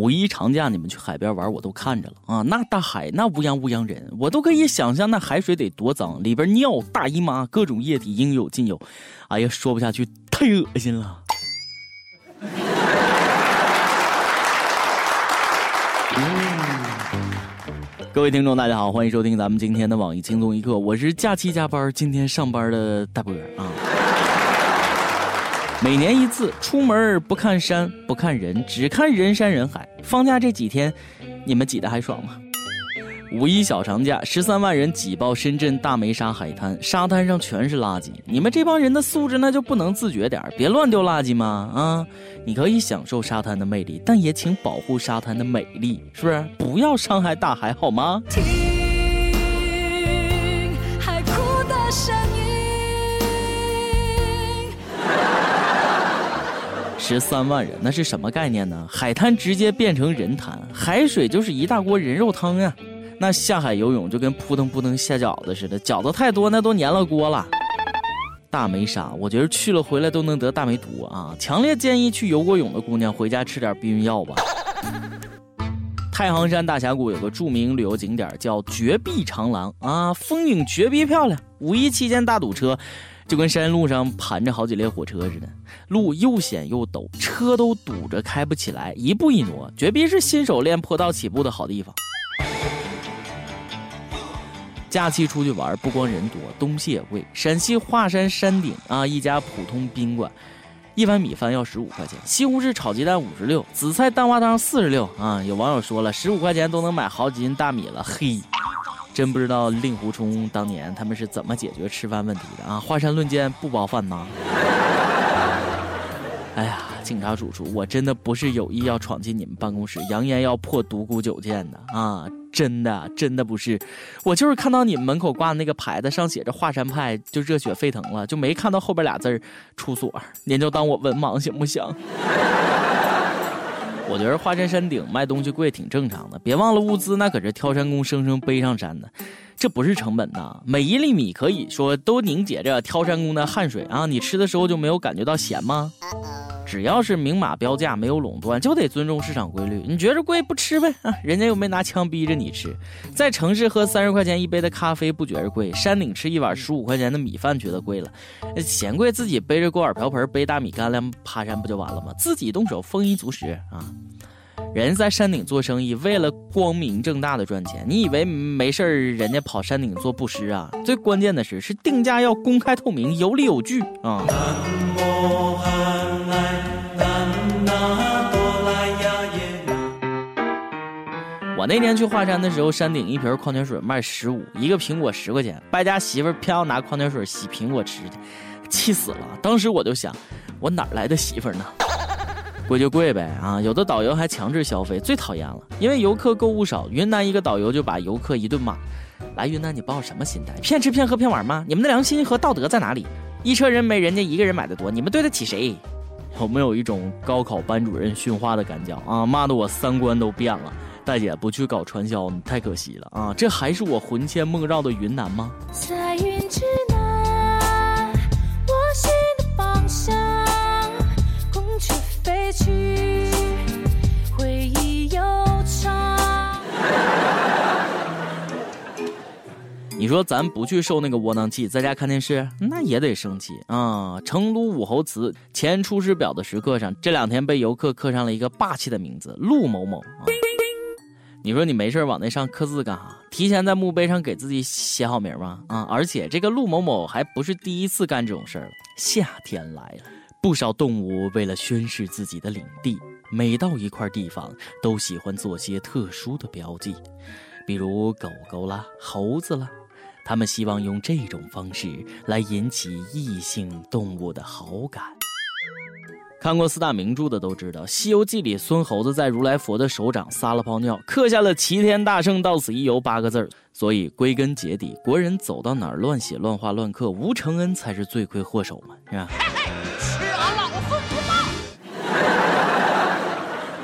五一长假你们去海边玩，我都看着了啊！那大海那乌泱乌泱人，我都可以想象那海水得多脏，里边尿、大姨妈、各种液体应有尽有。哎呀，说不下去，太恶心了。各位听众，大家好，欢迎收听咱们今天的网易轻松一刻，我是假期加班，今天上班的大波啊。每年一次，出门不看山，不看人，只看人山人海。放假这几天，你们挤得还爽吗？五一小长假，十三万人挤爆深圳大梅沙海滩，沙滩上全是垃圾。你们这帮人的素质那就不能自觉点别乱丢垃圾吗？啊，你可以享受沙滩的魅力，但也请保护沙滩的美丽，是不是？不要伤害大海，好吗？十三万人，那是什么概念呢？海滩直接变成人滩，海水就是一大锅人肉汤呀。那下海游泳就跟扑腾扑腾下饺子似的，饺子太多那都粘了锅了。大梅沙，我觉得去了回来都能得大梅毒啊！强烈建议去游过泳的姑娘回家吃点避孕药吧。太行山大峡谷有个著名旅游景点叫绝壁长廊啊，风景绝逼漂亮。五一期间大堵车。就跟山路上盘着好几列火车似的，路又险又陡，车都堵着开不起来，一步一挪，绝逼是新手练坡道起步的好地方。假期出去玩，不光人多，东西也贵。陕西华山山顶啊，一家普通宾馆，一碗米饭要十五块钱，西红柿炒鸡蛋五十六，紫菜蛋花汤四十六啊。有网友说了，十五块钱都能买好几斤大米了，嘿。真不知道令狐冲当年他们是怎么解决吃饭问题的啊！华山论剑不包饭呐！哎呀，警察叔叔，我真的不是有意要闯进你们办公室，扬言要破独孤九剑的啊！真的，真的不是，我就是看到你们门口挂的那个牌子上写着华山派，就热血沸腾了，就没看到后边俩字儿出所。您就当我文盲行不行？我觉得华山山顶卖东西贵挺正常的，别忘了物资那可是挑山工生生背上山的，这不是成本呐。每一粒米可以说都凝结着挑山工的汗水啊！你吃的时候就没有感觉到咸吗？只要是明码标价，没有垄断，就得尊重市场规律。你觉着贵不吃呗啊？人家又没拿枪逼着你吃。在城市喝三十块钱一杯的咖啡不觉着贵，山顶吃一碗十五块钱的米饭觉得贵了。嫌贵自己背着锅碗瓢盆背大米干粮爬山不就完了吗？自己动手丰衣足食啊！人在山顶做生意，为了光明正大的赚钱，你以为没事儿？人家跑山顶做布施啊？最关键的是，是定价要公开透明，有理有据啊！那年去华山的时候，山顶一瓶矿泉水卖十五，一个苹果十块钱，败家媳妇偏要拿矿泉水洗苹果吃，气死了！当时我就想，我哪来的媳妇呢？贵就贵呗啊！有的导游还强制消费，最讨厌了，因为游客购物少。云南一个导游就把游客一顿骂：“来云南你抱什么心态？骗吃骗喝骗玩吗？你们的良心和道德在哪里？一车人没人家一个人买的多，你们对得起谁？” 有没有一种高考班主任训话的感觉啊？骂的我三观都变了。大姐不去搞传销，你太可惜了啊！这还是我魂牵梦绕的云南吗？在云之南，我心的方向，空去飞去，回忆悠长。你说咱不去受那个窝囊气，在家看电视，那也得生气啊！成都武侯祠前出师表的石刻上，这两天被游客刻上了一个霸气的名字——陆某某啊。你说你没事往那上刻字干啥？提前在墓碑上给自己写好名吗？啊！而且这个陆某某还不是第一次干这种事儿了。夏天来了，不少动物为了宣示自己的领地，每到一块地方都喜欢做些特殊的标记，比如狗狗啦、猴子啦，他们希望用这种方式来引起异性动物的好感。看过四大名著的都知道，《西游记》里孙猴子在如来佛的手掌撒了泡尿，刻下了“齐天大圣到此一游”八个字儿。所以归根结底，国人走到哪儿乱写乱画乱刻，吴承恩才是罪魁祸首嘛，是吧？吃俺老孙不放！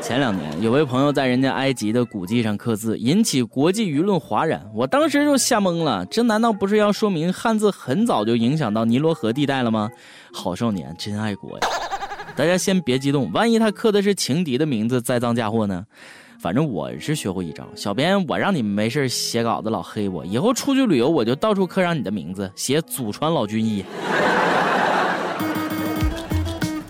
前两年，有位朋友在人家埃及的古迹上刻字，引起国际舆论哗然。我当时就吓懵了，这难道不是要说明汉字很早就影响到尼罗河地带了吗？好少年真爱国呀！大家先别激动，万一他刻的是情敌的名字，栽赃嫁祸呢？反正我是学会一招，小编我让你们没事写稿子老黑我，以后出去旅游我就到处刻上你的名字，写祖传老军医。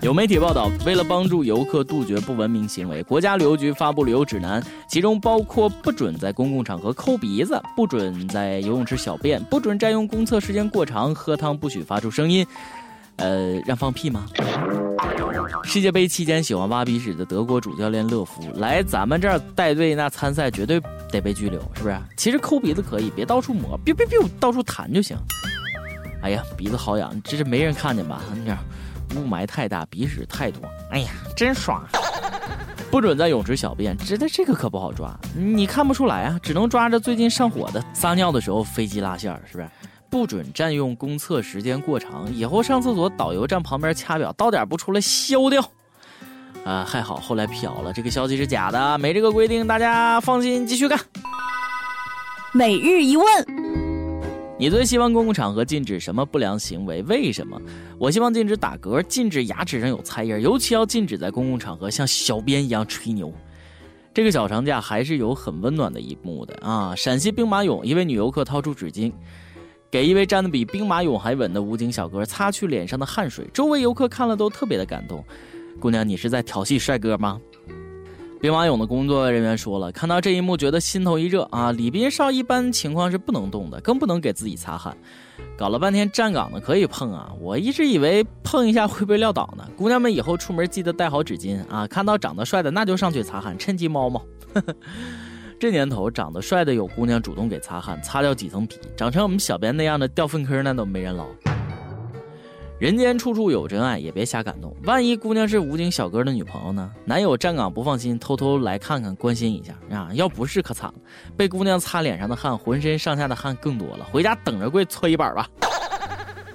有媒体报道，为了帮助游客杜绝不文明行为，国家旅游局发布旅游指南，其中包括不准在公共场合抠鼻子，不准在游泳池小便，不准占用公厕时间过长，喝汤不许发出声音。呃，让放屁吗？世界杯期间喜欢挖鼻屎的德国主教练勒夫来咱们这儿带队，那参赛绝对得被拘留，是不是？其实抠鼻子可以，别到处抹，别别别，到处弹就行。哎呀，鼻子好痒，这是没人看见吧？你看。雾霾太大，鼻屎太多，哎呀，真爽！不准在泳池小便，这这个可不好抓，你看不出来啊，只能抓着最近上火的。撒尿的时候飞机拉线是不是？不准占用公厕时间过长，以后上厕所导游站旁边掐表，到点不出来消掉。啊，还好后来辟谣了，这个消息是假的，没这个规定，大家放心继续干。每日一问。你最希望公共场合禁止什么不良行为？为什么？我希望禁止打嗝，禁止牙齿上有菜叶，尤其要禁止在公共场合像小编一样吹牛。这个小长假还是有很温暖的一幕的啊！陕西兵马俑一位女游客掏出纸巾，给一位站得比兵马俑还稳的武警小哥擦去脸上的汗水，周围游客看了都特别的感动。姑娘，你是在调戏帅哥吗？兵马俑的工作人员说了，看到这一幕，觉得心头一热啊！李斌少一般情况是不能动的，更不能给自己擦汗。搞了半天站岗的可以碰啊，我一直以为碰一下会被撂倒呢。姑娘们以后出门记得带好纸巾啊！看到长得帅的那就上去擦汗，趁机猫猫。这年头长得帅的有姑娘主动给擦汗，擦掉几层皮，长成我们小编那样的掉粪坑那都没人捞。人间处处有真爱，也别瞎感动。万一姑娘是武警小哥的女朋友呢？男友站岗不放心，偷偷来看看，关心一下啊！要不是可惨了，被姑娘擦脸上的汗，浑身上下的汗更多了。回家等着跪搓衣板吧。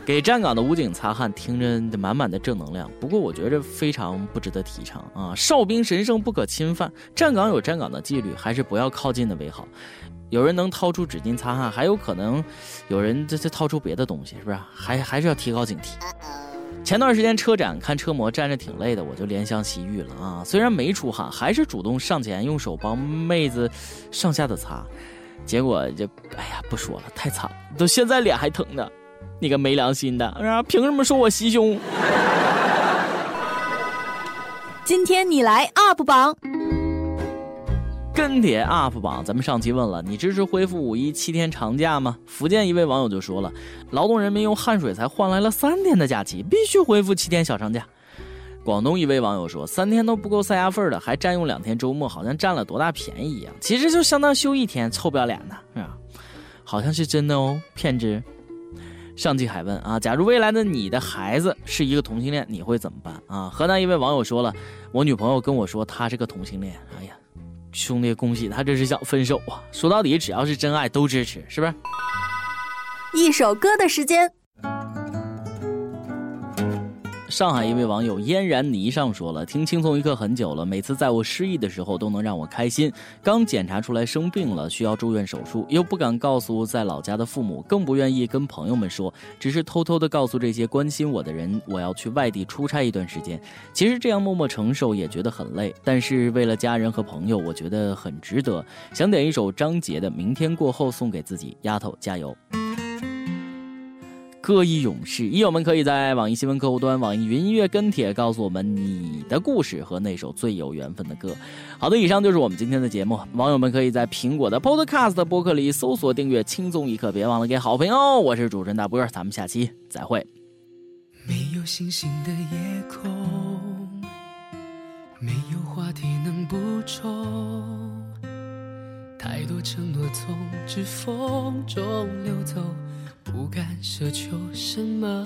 给站岗的武警擦汗，听着满满的正能量。不过我觉着非常不值得提倡啊！哨兵神圣不可侵犯，站岗有站岗的纪律，还是不要靠近的为好。有人能掏出纸巾擦汗，还有可能有人这这掏出别的东西，是不是？还还是要提高警惕。前段时间车展看车模站着挺累的，我就怜香惜玉了啊！虽然没出汗，还是主动上前用手帮妹子上下的擦，结果就哎呀不说了，太惨了，都现在脸还疼呢。你个没良心的啊！凭什么说我袭胸？今天你来 UP 榜。跟帖 UP 榜，咱们上期问了，你支持恢复五一七天长假吗？福建一位网友就说了，劳动人民用汗水才换来了三天的假期，必须恢复七天小长假。广东一位网友说，三天都不够塞牙缝的，还占用两天周末，好像占了多大便宜一样。其实就相当休一天，臭不要脸的是吧？好像是真的哦，骗子。上期还问啊，假如未来的你的孩子是一个同性恋，你会怎么办啊？河南一位网友说了，我女朋友跟我说她是个同性恋，哎呀。兄弟，恭喜他，这是想分手啊！说到底，只要是真爱都支持，是不是？一首歌的时间。上海一位网友嫣然霓裳说了：“听轻松一刻很久了，每次在我失意的时候都能让我开心。刚检查出来生病了，需要住院手术，又不敢告诉在老家的父母，更不愿意跟朋友们说，只是偷偷的告诉这些关心我的人，我要去外地出差一段时间。其实这样默默承受也觉得很累，但是为了家人和朋友，我觉得很值得。想点一首张杰的《明天过后》送给自己，丫头加油。”歌以勇士，益友们可以在网易新闻客户端、网易云音乐跟帖告诉我们你的故事和那首最有缘分的歌。好的，以上就是我们今天的节目。网友们可以在苹果的 Podcast 播客里搜索订阅“轻松一刻”，别忘了给好评哦。我是主持人大波，咱们下期再会。没有星星的夜空，没有话题能补充，太多承诺从指缝中流走。不敢奢求什么，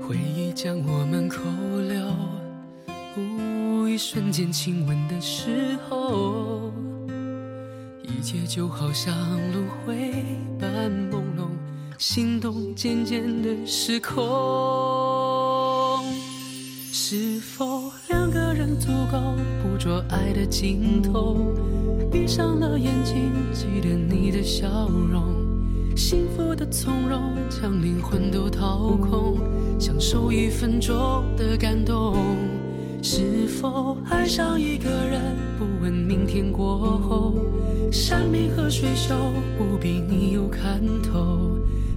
回忆将我们扣留，一瞬间亲吻的时候，一切就好像轮回般朦胧，心动渐渐的失控。是否足够捕捉爱的尽头？闭上了眼睛，记得你的笑容。幸福的从容，将灵魂都掏空，享受一分钟的感动。是否爱上一个人，不问明天过后，山明和水秀，不必你有看透。